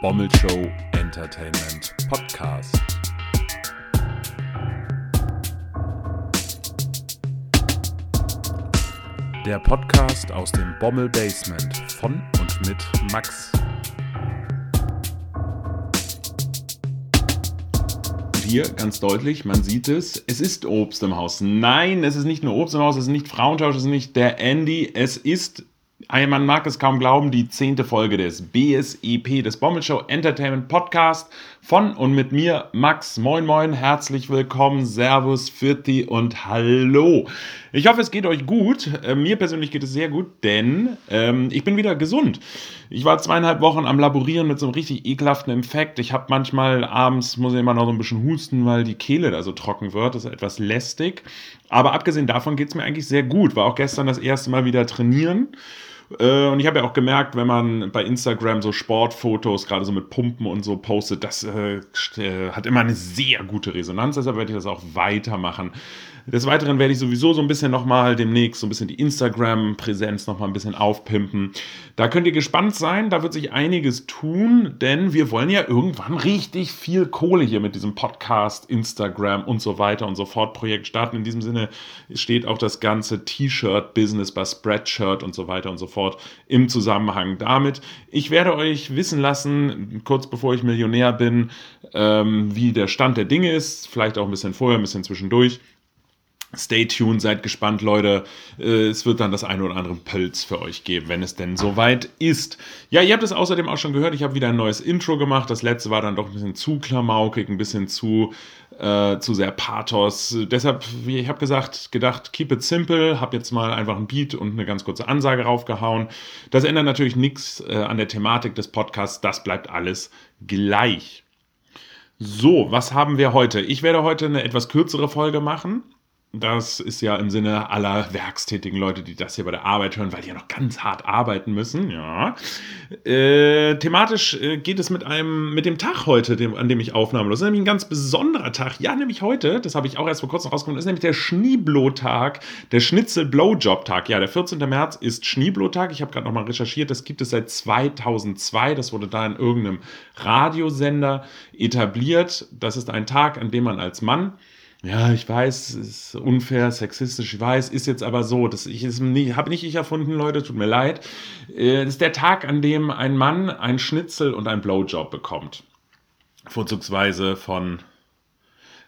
Bommel Show Entertainment Podcast. Der Podcast aus dem Bommel Basement von und mit Max. Hier ganz deutlich, man sieht es, es ist Obst im Haus. Nein, es ist nicht nur Obst im Haus, es ist nicht Frauentausch, es ist nicht der Andy, es ist man mag es kaum glauben, die zehnte Folge des BSEP, des Bommelshow Entertainment Podcast von und mit mir, Max. Moin, moin, herzlich willkommen, Servus, Fürti und Hallo. Ich hoffe, es geht euch gut. Äh, mir persönlich geht es sehr gut, denn ähm, ich bin wieder gesund. Ich war zweieinhalb Wochen am Laborieren mit so einem richtig ekelhaften Infekt. Ich habe manchmal abends, muss ich immer noch so ein bisschen husten, weil die Kehle da so trocken wird. Das ist etwas lästig. Aber abgesehen davon geht es mir eigentlich sehr gut. War auch gestern das erste Mal wieder trainieren. Äh, und ich habe ja auch gemerkt, wenn man bei Instagram so Sportfotos, gerade so mit Pumpen und so postet, das äh, äh, hat immer eine sehr gute Resonanz. Deshalb werde ich das auch weitermachen. Des Weiteren werde ich sowieso so ein bisschen nochmal demnächst so ein bisschen die Instagram-Präsenz nochmal ein bisschen aufpimpen. Da könnt ihr gespannt sein, da wird sich einiges tun, denn wir wollen ja irgendwann richtig viel Kohle hier mit diesem Podcast, Instagram und so weiter und so fort Projekt starten. In diesem Sinne steht auch das ganze T-Shirt-Business bei Spreadshirt und so weiter und so fort im Zusammenhang damit. Ich werde euch wissen lassen, kurz bevor ich Millionär bin, ähm, wie der Stand der Dinge ist, vielleicht auch ein bisschen vorher, ein bisschen zwischendurch. Stay tuned, seid gespannt, Leute. Äh, es wird dann das eine oder andere Pölz für euch geben, wenn es denn soweit ist. Ja, ihr habt es außerdem auch schon gehört, ich habe wieder ein neues Intro gemacht. Das letzte war dann doch ein bisschen zu klamaukig, ein bisschen zu, äh, zu sehr Pathos. Deshalb, wie ich habe gesagt, gedacht, keep it simple. Habe jetzt mal einfach ein Beat und eine ganz kurze Ansage raufgehauen. Das ändert natürlich nichts äh, an der Thematik des Podcasts. Das bleibt alles gleich. So, was haben wir heute? Ich werde heute eine etwas kürzere Folge machen das ist ja im Sinne aller werkstätigen Leute, die das hier bei der Arbeit hören, weil die ja noch ganz hart arbeiten müssen. Ja. Äh, thematisch äh, geht es mit einem, mit dem Tag heute, dem, an dem ich Aufnahmen Das ist nämlich ein ganz besonderer Tag. Ja, nämlich heute, das habe ich auch erst vor kurzem rausgefunden, ist nämlich der Schneeblo-Tag, der Schnitzel-Blowjob-Tag. Ja, der 14. März ist Schneeblo-Tag. Ich habe gerade nochmal recherchiert, das gibt es seit 2002. Das wurde da in irgendeinem Radiosender etabliert. Das ist ein Tag, an dem man als Mann ja, ich weiß, es ist unfair, sexistisch, ich weiß, ist jetzt aber so. Das ich habe nicht ich erfunden, Leute, tut mir leid. Äh, das ist der Tag, an dem ein Mann ein Schnitzel und ein Blowjob bekommt. Vorzugsweise von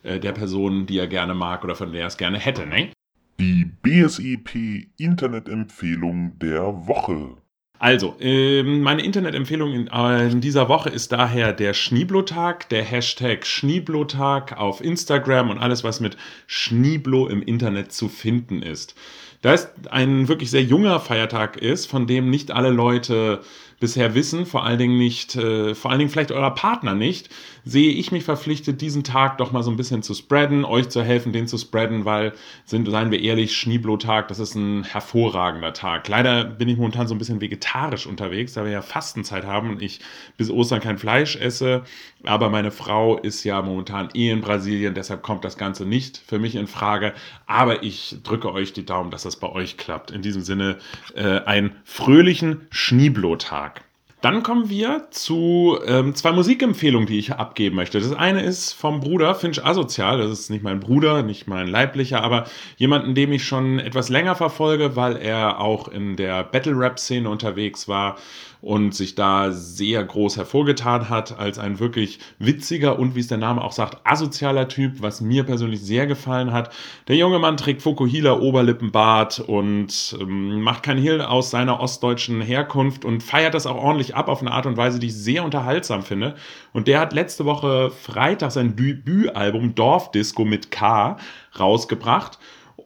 äh, der Person, die er gerne mag oder von der er es gerne hätte, ne? Die BSEP Internetempfehlung der Woche. Also, ähm, meine Internetempfehlung in, äh, in, dieser Woche ist daher der Schnieblotag, der Hashtag Schnieblotag auf Instagram und alles, was mit Schnieblo im Internet zu finden ist. Da es ein wirklich sehr junger Feiertag ist, von dem nicht alle Leute bisher wissen, vor allen Dingen nicht, äh, vor allen Dingen vielleicht eurer Partner nicht, sehe ich mich verpflichtet, diesen Tag doch mal so ein bisschen zu spreaden, euch zu helfen, den zu spreaden, weil, sind, seien wir ehrlich, Schneeblo-Tag, das ist ein hervorragender Tag. Leider bin ich momentan so ein bisschen vegetarisch unterwegs, da wir ja Fastenzeit haben und ich bis Ostern kein Fleisch esse, aber meine Frau ist ja momentan eh in Brasilien, deshalb kommt das Ganze nicht für mich in Frage, aber ich drücke euch die Daumen, dass das bei euch klappt. In diesem Sinne, äh, einen fröhlichen Schneeblo-Tag. Dann kommen wir zu ähm, zwei Musikempfehlungen, die ich abgeben möchte. Das eine ist vom Bruder Finch Asozial. Das ist nicht mein Bruder, nicht mein leiblicher, aber jemanden, dem ich schon etwas länger verfolge, weil er auch in der Battle-Rap-Szene unterwegs war und sich da sehr groß hervorgetan hat als ein wirklich witziger und, wie es der Name auch sagt, asozialer Typ, was mir persönlich sehr gefallen hat. Der junge Mann trägt Fokuhila Oberlippenbart und ähm, macht kein Hehl aus seiner ostdeutschen Herkunft und feiert das auch ordentlich ab auf eine Art und Weise, die ich sehr unterhaltsam finde. Und der hat letzte Woche Freitag sein Debütalbum Dorfdisco mit K rausgebracht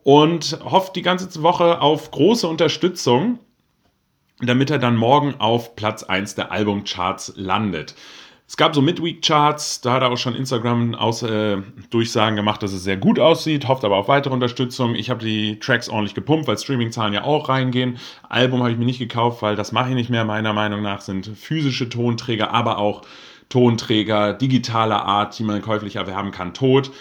und hofft die ganze Woche auf große Unterstützung damit er dann morgen auf Platz 1 der Albumcharts landet. Es gab so Midweek-Charts, da hat er auch schon Instagram aus, äh, Durchsagen gemacht, dass es sehr gut aussieht, hofft aber auf weitere Unterstützung. Ich habe die Tracks ordentlich gepumpt, weil Streaming-Zahlen ja auch reingehen. Album habe ich mir nicht gekauft, weil das mache ich nicht mehr. Meiner Meinung nach sind physische Tonträger, aber auch Tonträger digitaler Art, die man käuflich erwerben kann, tot.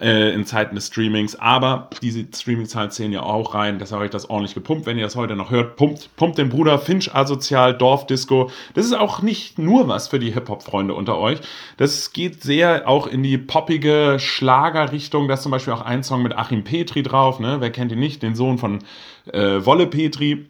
Äh, in Zeiten des Streamings. Aber diese Streaming-Zahlen zählen ja auch rein. Deshalb habe ich das ordentlich gepumpt. Wenn ihr das heute noch hört, pumpt, pumpt den Bruder Finch Asozial, Dorfdisco. Das ist auch nicht nur was für die Hip-Hop-Freunde unter euch. Das geht sehr auch in die poppige Schlagerrichtung. Da ist zum Beispiel auch ein Song mit Achim Petri drauf. Ne? Wer kennt ihn nicht? Den Sohn von äh, Wolle Petri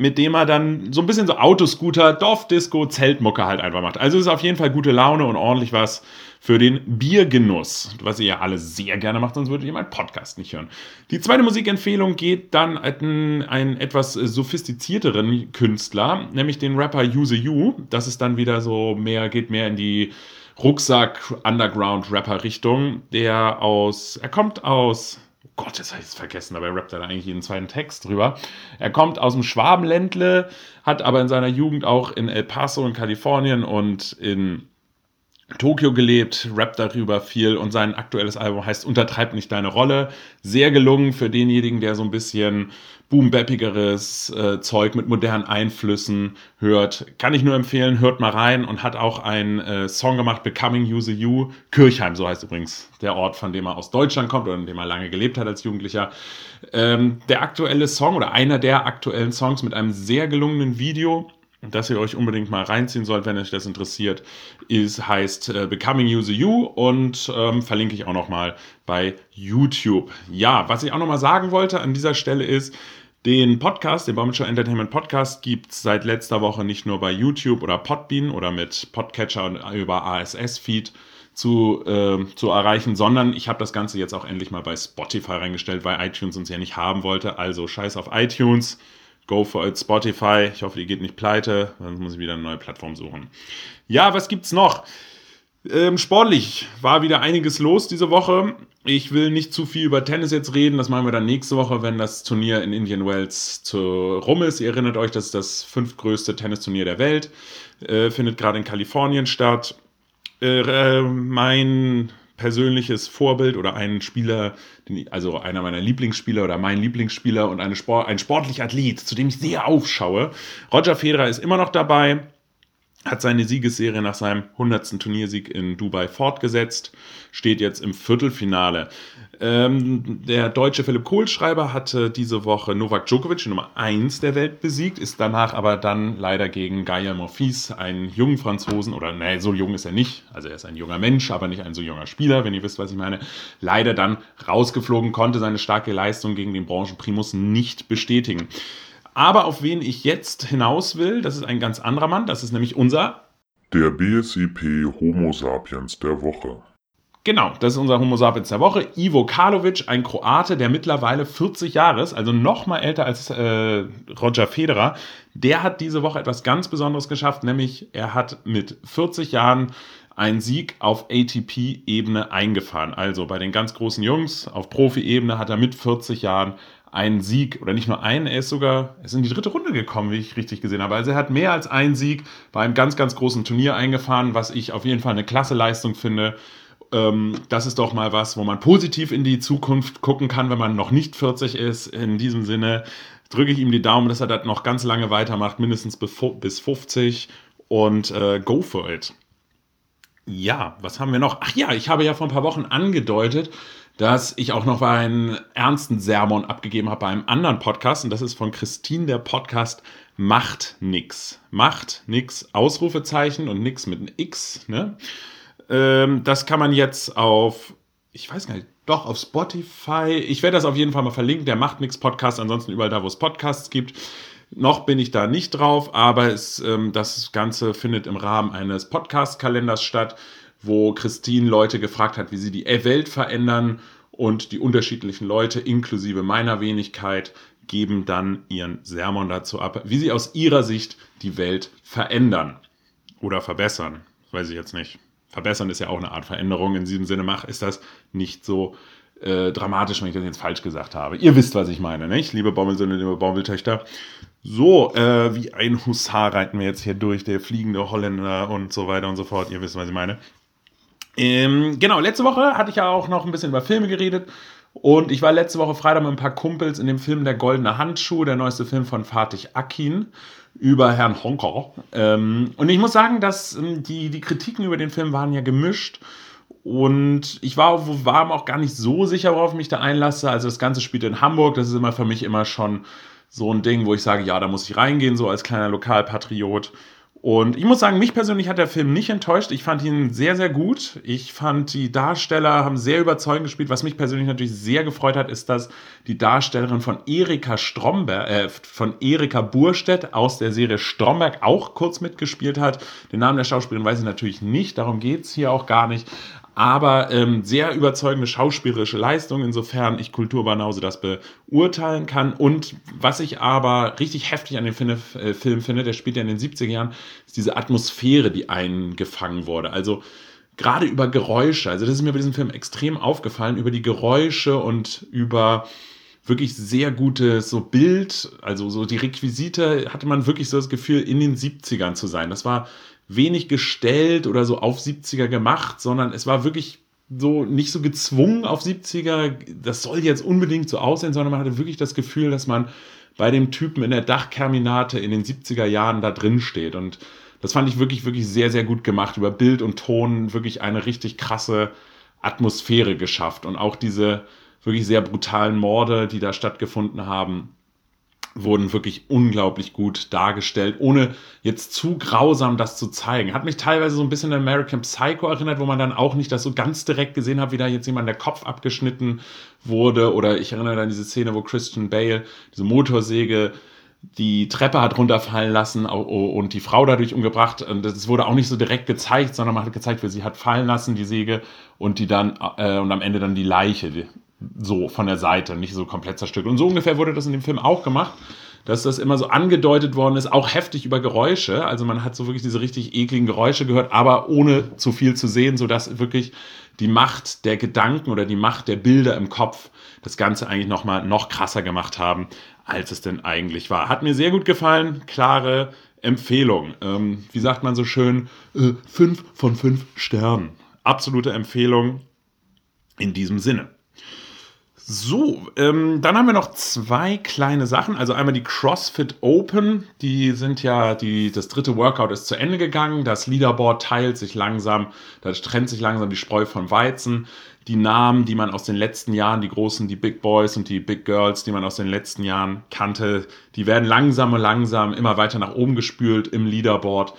mit dem er dann so ein bisschen so Autoscooter, Dorfdisco, Zeltmucke halt einfach macht. Also ist auf jeden Fall gute Laune und ordentlich was für den Biergenuss, was ihr ja alle sehr gerne macht, sonst würdet ihr meinen Podcast nicht hören. Die zweite Musikempfehlung geht dann an einen etwas sophistizierteren Künstler, nämlich den Rapper Use You. Das ist dann wieder so mehr, geht mehr in die Rucksack-Underground-Rapper-Richtung, der aus, er kommt aus Oh Gott, das habe ich jetzt vergessen, rappt er da eigentlich jeden zweiten Text drüber. Er kommt aus dem Schwabenländle, hat aber in seiner Jugend auch in El Paso in Kalifornien und in Tokio gelebt, rappt darüber viel und sein aktuelles Album heißt Untertreib nicht deine Rolle. Sehr gelungen für denjenigen, der so ein bisschen boombappigeres äh, Zeug mit modernen Einflüssen hört. Kann ich nur empfehlen, hört mal rein und hat auch einen äh, Song gemacht, Becoming Use You. Kirchheim, so heißt übrigens der Ort, von dem er aus Deutschland kommt oder in dem er lange gelebt hat als Jugendlicher. Ähm, der aktuelle Song oder einer der aktuellen Songs mit einem sehr gelungenen Video das ihr euch unbedingt mal reinziehen sollt, wenn euch das interessiert, ist, heißt äh, Becoming User You und ähm, verlinke ich auch nochmal bei YouTube. Ja, was ich auch nochmal sagen wollte an dieser Stelle ist, den Podcast, den Baumelshow Entertainment Podcast, gibt es seit letzter Woche nicht nur bei YouTube oder Podbean oder mit Podcatcher und über ASS-Feed zu, äh, zu erreichen, sondern ich habe das Ganze jetzt auch endlich mal bei Spotify reingestellt, weil iTunes uns ja nicht haben wollte. Also scheiß auf iTunes Go for it, Spotify. Ich hoffe, die geht nicht pleite, sonst muss ich wieder eine neue Plattform suchen. Ja, was gibt's noch? Ähm, sportlich war wieder einiges los diese Woche. Ich will nicht zu viel über Tennis jetzt reden. Das machen wir dann nächste Woche, wenn das Turnier in Indian Wells zu rum ist. Ihr erinnert euch, das ist das fünftgrößte Tennisturnier der Welt. Äh, findet gerade in Kalifornien statt. Äh, äh mein persönliches Vorbild oder einen Spieler, also einer meiner Lieblingsspieler oder mein Lieblingsspieler und eine Sport, ein sportlicher Athlet, zu dem ich sehr aufschaue. Roger Federer ist immer noch dabei hat seine Siegesserie nach seinem 100. Turniersieg in Dubai fortgesetzt, steht jetzt im Viertelfinale. Ähm, der deutsche Philipp Kohlschreiber hatte diese Woche Novak Djokovic, Nummer 1 der Welt, besiegt, ist danach aber dann leider gegen Gaia Monfils, einen jungen Franzosen, oder nee, so jung ist er nicht, also er ist ein junger Mensch, aber nicht ein so junger Spieler, wenn ihr wisst, was ich meine, leider dann rausgeflogen, konnte seine starke Leistung gegen den Branchenprimus nicht bestätigen. Aber auf wen ich jetzt hinaus will, das ist ein ganz anderer Mann, das ist nämlich unser. Der BSIP Homo sapiens der Woche. Genau, das ist unser Homo sapiens der Woche. Ivo Karlovic, ein Kroate, der mittlerweile 40 Jahre ist, also noch mal älter als äh, Roger Federer. Der hat diese Woche etwas ganz Besonderes geschafft, nämlich er hat mit 40 Jahren einen Sieg auf ATP-Ebene eingefahren. Also bei den ganz großen Jungs auf Profi-Ebene hat er mit 40 Jahren einen Sieg oder nicht nur einen, er ist sogar, ist in die dritte Runde gekommen, wie ich richtig gesehen habe. Also er hat mehr als einen Sieg bei einem ganz, ganz großen Turnier eingefahren, was ich auf jeden Fall eine klasse Leistung finde. Ähm, das ist doch mal was, wo man positiv in die Zukunft gucken kann, wenn man noch nicht 40 ist. In diesem Sinne drücke ich ihm die Daumen, dass er das noch ganz lange weitermacht, mindestens bis 50 und äh, go for it. Ja, was haben wir noch? Ach ja, ich habe ja vor ein paar Wochen angedeutet, dass ich auch noch einen ernsten Sermon abgegeben habe bei einem anderen Podcast und das ist von Christine der Podcast Macht nix. Macht nix, Ausrufezeichen und nix mit einem X. Ne? Ähm, das kann man jetzt auf, ich weiß gar nicht, doch auf Spotify. Ich werde das auf jeden Fall mal verlinken, der Macht nix Podcast, ansonsten überall da, wo es Podcasts gibt. Noch bin ich da nicht drauf, aber es, ähm, das Ganze findet im Rahmen eines Podcast-Kalenders statt wo Christine Leute gefragt hat, wie sie die Welt verändern und die unterschiedlichen Leute, inklusive meiner Wenigkeit, geben dann ihren Sermon dazu ab, wie sie aus ihrer Sicht die Welt verändern oder verbessern. Weiß ich jetzt nicht. Verbessern ist ja auch eine Art Veränderung. In diesem Sinne mach, ist das nicht so äh, dramatisch, wenn ich das jetzt falsch gesagt habe. Ihr wisst, was ich meine, nicht? Liebe Baumelsöhne, liebe Baumeltöchter. So, äh, wie ein Hussar reiten wir jetzt hier durch, der fliegende Holländer und so weiter und so fort. Ihr wisst, was ich meine. Ähm, genau, letzte Woche hatte ich ja auch noch ein bisschen über Filme geredet. Und ich war letzte Woche Freitag mit ein paar Kumpels in dem Film Der Goldene Handschuh, der neueste Film von Fatih Akin über Herrn Honker. Ähm, und ich muss sagen, dass ähm, die, die Kritiken über den Film waren ja gemischt. Und ich war, war auch gar nicht so sicher, worauf ich mich da einlasse. Also das Ganze spielt in Hamburg. Das ist immer für mich immer schon so ein Ding, wo ich sage, ja, da muss ich reingehen, so als kleiner Lokalpatriot. Und ich muss sagen, mich persönlich hat der Film nicht enttäuscht. Ich fand ihn sehr, sehr gut. Ich fand, die Darsteller haben sehr überzeugend gespielt. Was mich persönlich natürlich sehr gefreut hat, ist, dass die Darstellerin von Erika Stromberg, äh, von Erika Burstedt aus der Serie Stromberg auch kurz mitgespielt hat. Den Namen der Schauspielerin weiß ich natürlich nicht, darum geht's hier auch gar nicht aber ähm, sehr überzeugende schauspielerische Leistung, insofern ich Kulturbanause das beurteilen kann. Und was ich aber richtig heftig an dem Film, äh, Film finde, der spielt ja in den 70er Jahren, ist diese Atmosphäre, die eingefangen wurde. Also gerade über Geräusche, also das ist mir bei diesem Film extrem aufgefallen, über die Geräusche und über wirklich sehr gutes so Bild, also so die Requisite hatte man wirklich so das Gefühl, in den 70ern zu sein. Das war wenig gestellt oder so auf 70er gemacht, sondern es war wirklich so nicht so gezwungen auf 70er, das soll jetzt unbedingt so aussehen, sondern man hatte wirklich das Gefühl, dass man bei dem Typen in der Dachkerminate in den 70er Jahren da drin steht. Und das fand ich wirklich, wirklich sehr, sehr gut gemacht. Über Bild und Ton wirklich eine richtig krasse Atmosphäre geschafft. Und auch diese wirklich sehr brutalen Morde, die da stattgefunden haben, wurden wirklich unglaublich gut dargestellt, ohne jetzt zu grausam das zu zeigen. Hat mich teilweise so ein bisschen an American Psycho erinnert, wo man dann auch nicht das so ganz direkt gesehen hat, wie da jetzt jemand der Kopf abgeschnitten wurde. Oder ich erinnere an diese Szene, wo Christian Bale diese Motorsäge die Treppe hat runterfallen lassen und die Frau dadurch umgebracht. Das wurde auch nicht so direkt gezeigt, sondern man hat gezeigt, wie sie hat fallen lassen, die Säge, und die dann, äh, und am Ende dann die Leiche, so von der Seite, nicht so komplett zerstückelt. Und so ungefähr wurde das in dem Film auch gemacht, dass das immer so angedeutet worden ist, auch heftig über Geräusche. Also man hat so wirklich diese richtig ekligen Geräusche gehört, aber ohne zu viel zu sehen, sodass wirklich die Macht der Gedanken oder die Macht der Bilder im Kopf das Ganze eigentlich noch mal noch krasser gemacht haben, als es denn eigentlich war. Hat mir sehr gut gefallen, klare Empfehlung. Ähm, wie sagt man so schön? Äh, fünf von fünf Sternen. Absolute Empfehlung in diesem Sinne. So, ähm, dann haben wir noch zwei kleine Sachen. Also einmal die CrossFit Open. Die sind ja, die, das dritte Workout ist zu Ende gegangen. Das Leaderboard teilt sich langsam, da trennt sich langsam die Spreu vom Weizen. Die Namen, die man aus den letzten Jahren, die großen, die Big Boys und die Big Girls, die man aus den letzten Jahren kannte, die werden langsam und langsam immer weiter nach oben gespült im Leaderboard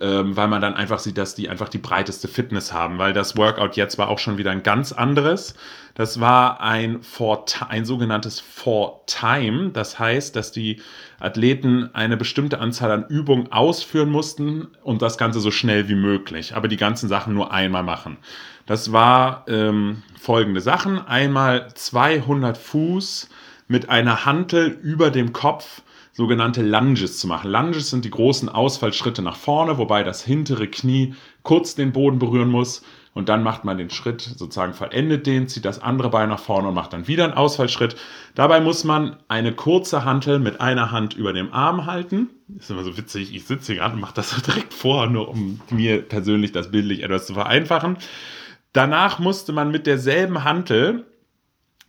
ähm, weil man dann einfach sieht, dass die einfach die breiteste Fitness haben, weil das Workout jetzt war auch schon wieder ein ganz anderes. Das war ein, for, ein sogenanntes For Time. Das heißt, dass die Athleten eine bestimmte Anzahl an Übungen ausführen mussten und das Ganze so schnell wie möglich, aber die ganzen Sachen nur einmal machen. Das war ähm, folgende Sachen. Einmal 200 Fuß mit einer Hantel über dem Kopf sogenannte Lunges zu machen. Lunges sind die großen Ausfallschritte nach vorne, wobei das hintere Knie kurz den Boden berühren muss. Und dann macht man den Schritt sozusagen vollendet den, zieht das andere Bein nach vorne und macht dann wieder einen Ausfallschritt. Dabei muss man eine kurze Hantel mit einer Hand über dem Arm halten. Ist immer so witzig, ich sitze hier gerade und mache das so direkt vor, nur um mir persönlich das bildlich etwas zu vereinfachen. Danach musste man mit derselben Hantel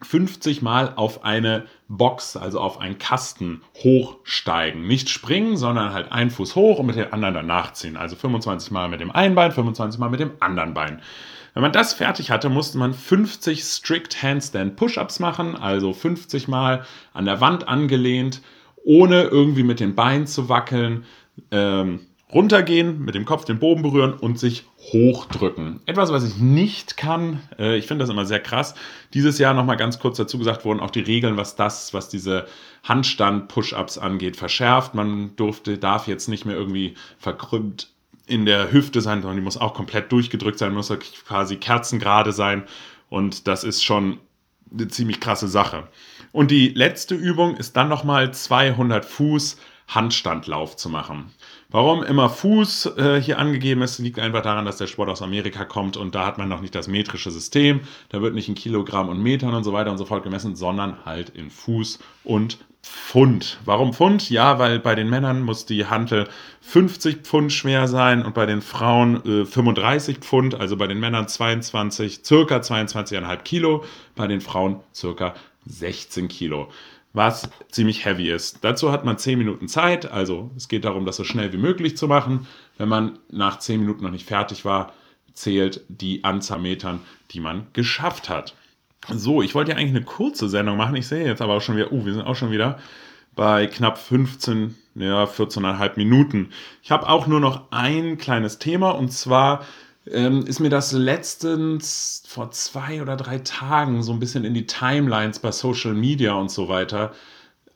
50 Mal auf eine Box, also auf einen Kasten hochsteigen. Nicht springen, sondern halt einen Fuß hoch und mit dem anderen danach ziehen. Also 25 Mal mit dem einen Bein, 25 Mal mit dem anderen Bein. Wenn man das fertig hatte, musste man 50 Strict Handstand Push-Ups machen, also 50 Mal an der Wand angelehnt, ohne irgendwie mit den Beinen zu wackeln. Ähm, runtergehen, mit dem Kopf den Boden berühren und sich hochdrücken. Etwas, was ich nicht kann, äh, ich finde das immer sehr krass. Dieses Jahr nochmal ganz kurz dazu gesagt wurden auch die Regeln, was das, was diese Handstand-Push-Ups angeht, verschärft. Man durfte, darf jetzt nicht mehr irgendwie verkrümmt in der Hüfte sein, sondern die muss auch komplett durchgedrückt sein, muss quasi kerzengerade sein. Und das ist schon eine ziemlich krasse Sache. Und die letzte Übung ist dann nochmal 200 Fuß Handstandlauf zu machen. Warum immer Fuß äh, hier angegeben ist, liegt einfach daran, dass der Sport aus Amerika kommt und da hat man noch nicht das metrische System. Da wird nicht in Kilogramm und Metern und so weiter und so fort gemessen, sondern halt in Fuß und Pfund. Warum Pfund? Ja, weil bei den Männern muss die Hantel 50 Pfund schwer sein und bei den Frauen äh, 35 Pfund, also bei den Männern 22, circa 22,5 Kilo, bei den Frauen circa 16 Kilo was ziemlich heavy ist. Dazu hat man 10 Minuten Zeit, also es geht darum, das so schnell wie möglich zu machen. Wenn man nach 10 Minuten noch nicht fertig war, zählt die Anzahl Metern, die man geschafft hat. So, ich wollte ja eigentlich eine kurze Sendung machen. Ich sehe jetzt aber auch schon wieder, uh, wir sind auch schon wieder bei knapp 15, ja, 14,5 Minuten. Ich habe auch nur noch ein kleines Thema und zwar ähm, ist mir das letztens vor zwei oder drei Tagen so ein bisschen in die Timelines bei Social Media und so weiter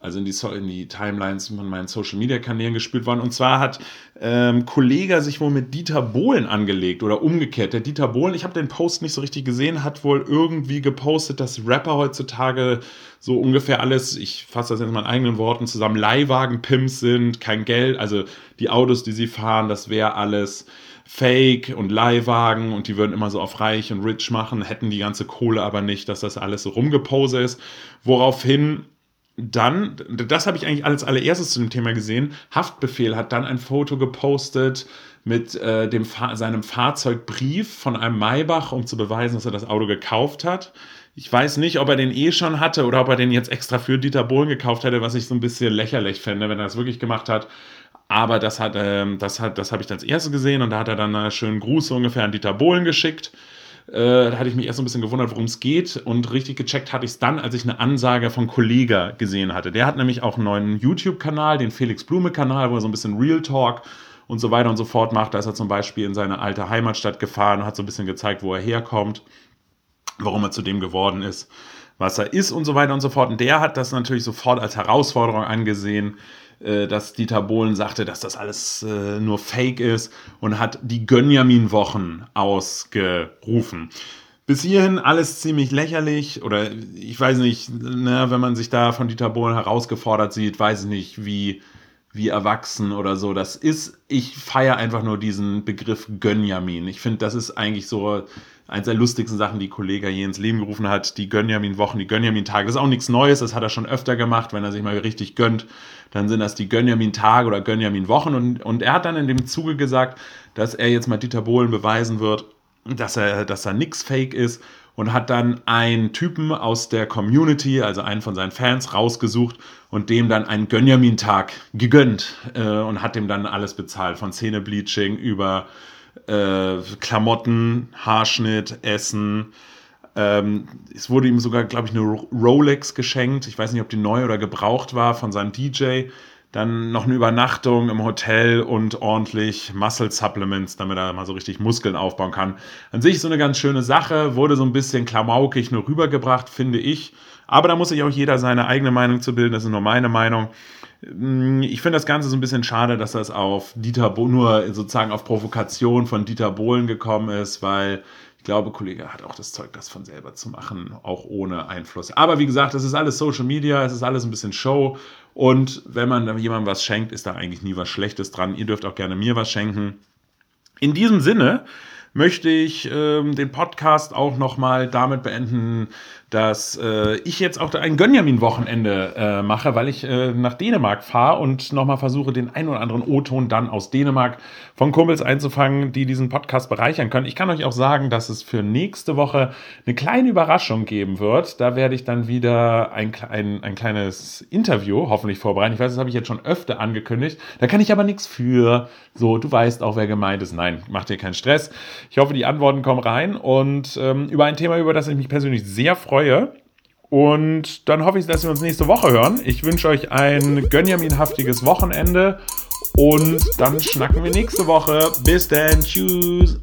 also in die, so in die Timelines von meinen Social Media Kanälen gespielt worden. Und zwar hat ähm, Kollege sich wohl mit Dieter Bohlen angelegt oder umgekehrt. Der Dieter Bohlen, ich habe den Post nicht so richtig gesehen, hat wohl irgendwie gepostet, dass Rapper heutzutage so ungefähr alles, ich fasse das jetzt in meinen eigenen Worten zusammen, Leihwagen-Pimps sind, kein Geld, also die Autos, die sie fahren, das wäre alles Fake und Leihwagen und die würden immer so auf reich und rich machen, hätten die ganze Kohle aber nicht, dass das alles so rumgepose ist. Woraufhin dann, das habe ich eigentlich als allererstes zu dem Thema gesehen, Haftbefehl hat dann ein Foto gepostet mit äh, dem seinem Fahrzeugbrief von einem Maybach, um zu beweisen, dass er das Auto gekauft hat. Ich weiß nicht, ob er den eh schon hatte oder ob er den jetzt extra für Dieter Bohlen gekauft hätte, was ich so ein bisschen lächerlich fände, wenn er das wirklich gemacht hat. Aber das hat, ähm, das hat, das habe ich als erstes gesehen und da hat er dann einen schönen Gruß ungefähr an Dieter Bohlen geschickt. Äh, da hatte ich mich erst so ein bisschen gewundert, worum es geht. Und richtig gecheckt hatte ich es dann, als ich eine Ansage von Kollega gesehen hatte. Der hat nämlich auch einen neuen YouTube-Kanal, den Felix Blume-Kanal, wo er so ein bisschen Real Talk und so weiter und so fort macht. Da ist er zum Beispiel in seine alte Heimatstadt gefahren und hat so ein bisschen gezeigt, wo er herkommt, warum er zu dem geworden ist, was er ist und so weiter und so fort. Und der hat das natürlich sofort als Herausforderung angesehen, dass Dieter Bohlen sagte, dass das alles äh, nur Fake ist und hat die Gönjamin-Wochen ausgerufen. Bis hierhin alles ziemlich lächerlich oder ich weiß nicht, ne, wenn man sich da von Dieter Bohlen herausgefordert sieht, weiß ich nicht, wie, wie erwachsen oder so das ist. Ich feiere einfach nur diesen Begriff Gönjamin. Ich finde, das ist eigentlich so eins der lustigsten Sachen, die Kollege je ins Leben gerufen hat, die Gönjamin-Wochen, die Gönjamin-Tage. Das ist auch nichts Neues, das hat er schon öfter gemacht, wenn er sich mal richtig gönnt, dann sind das die Gönjamin-Tage oder Gönjamin-Wochen und, und er hat dann in dem Zuge gesagt, dass er jetzt mal Dieter Bohlen beweisen wird, dass er, dass er nix fake ist und hat dann einen Typen aus der Community, also einen von seinen Fans, rausgesucht und dem dann einen Gönjamin-Tag gegönnt äh, und hat dem dann alles bezahlt, von Zähnebleaching über äh, Klamotten, Haarschnitt, Essen. Ähm, es wurde ihm sogar, glaube ich, eine Rolex geschenkt. Ich weiß nicht, ob die neu oder gebraucht war von seinem DJ. Dann noch eine Übernachtung im Hotel und ordentlich Muscle Supplements, damit er mal so richtig Muskeln aufbauen kann. An sich so eine ganz schöne Sache, wurde so ein bisschen klamaukig nur rübergebracht, finde ich. Aber da muss sich auch jeder seine eigene Meinung zu bilden, das ist nur meine Meinung. Mm, ich finde das Ganze so ein bisschen schade, dass das auf Dieter Bo nur sozusagen auf Provokation von Dieter Bohlen gekommen ist, weil ich glaube, Kollege hat auch das Zeug, das von selber zu machen, auch ohne Einfluss. Aber wie gesagt, das ist alles Social Media, es ist alles ein bisschen Show. Und wenn man jemandem was schenkt, ist da eigentlich nie was Schlechtes dran. Ihr dürft auch gerne mir was schenken. In diesem Sinne möchte ich ähm, den Podcast auch nochmal damit beenden, dass äh, ich jetzt auch ein Gönjamin-Wochenende äh, mache, weil ich äh, nach Dänemark fahre und nochmal versuche, den ein oder anderen O-Ton dann aus Dänemark von Kumpels einzufangen, die diesen Podcast bereichern können. Ich kann euch auch sagen, dass es für nächste Woche eine kleine Überraschung geben wird. Da werde ich dann wieder ein, ein, ein kleines Interview hoffentlich vorbereiten. Ich weiß, das habe ich jetzt schon öfter angekündigt. Da kann ich aber nichts für. So, du weißt auch, wer gemeint ist. Nein, mach dir keinen Stress. Ich hoffe, die Antworten kommen rein und ähm, über ein Thema, über das ich mich persönlich sehr freue, freue. Und dann hoffe ich, dass wir uns nächste Woche hören. Ich wünsche euch ein gönjaminhaftiges Wochenende und dann schnacken wir nächste Woche. Bis dann. Tschüss.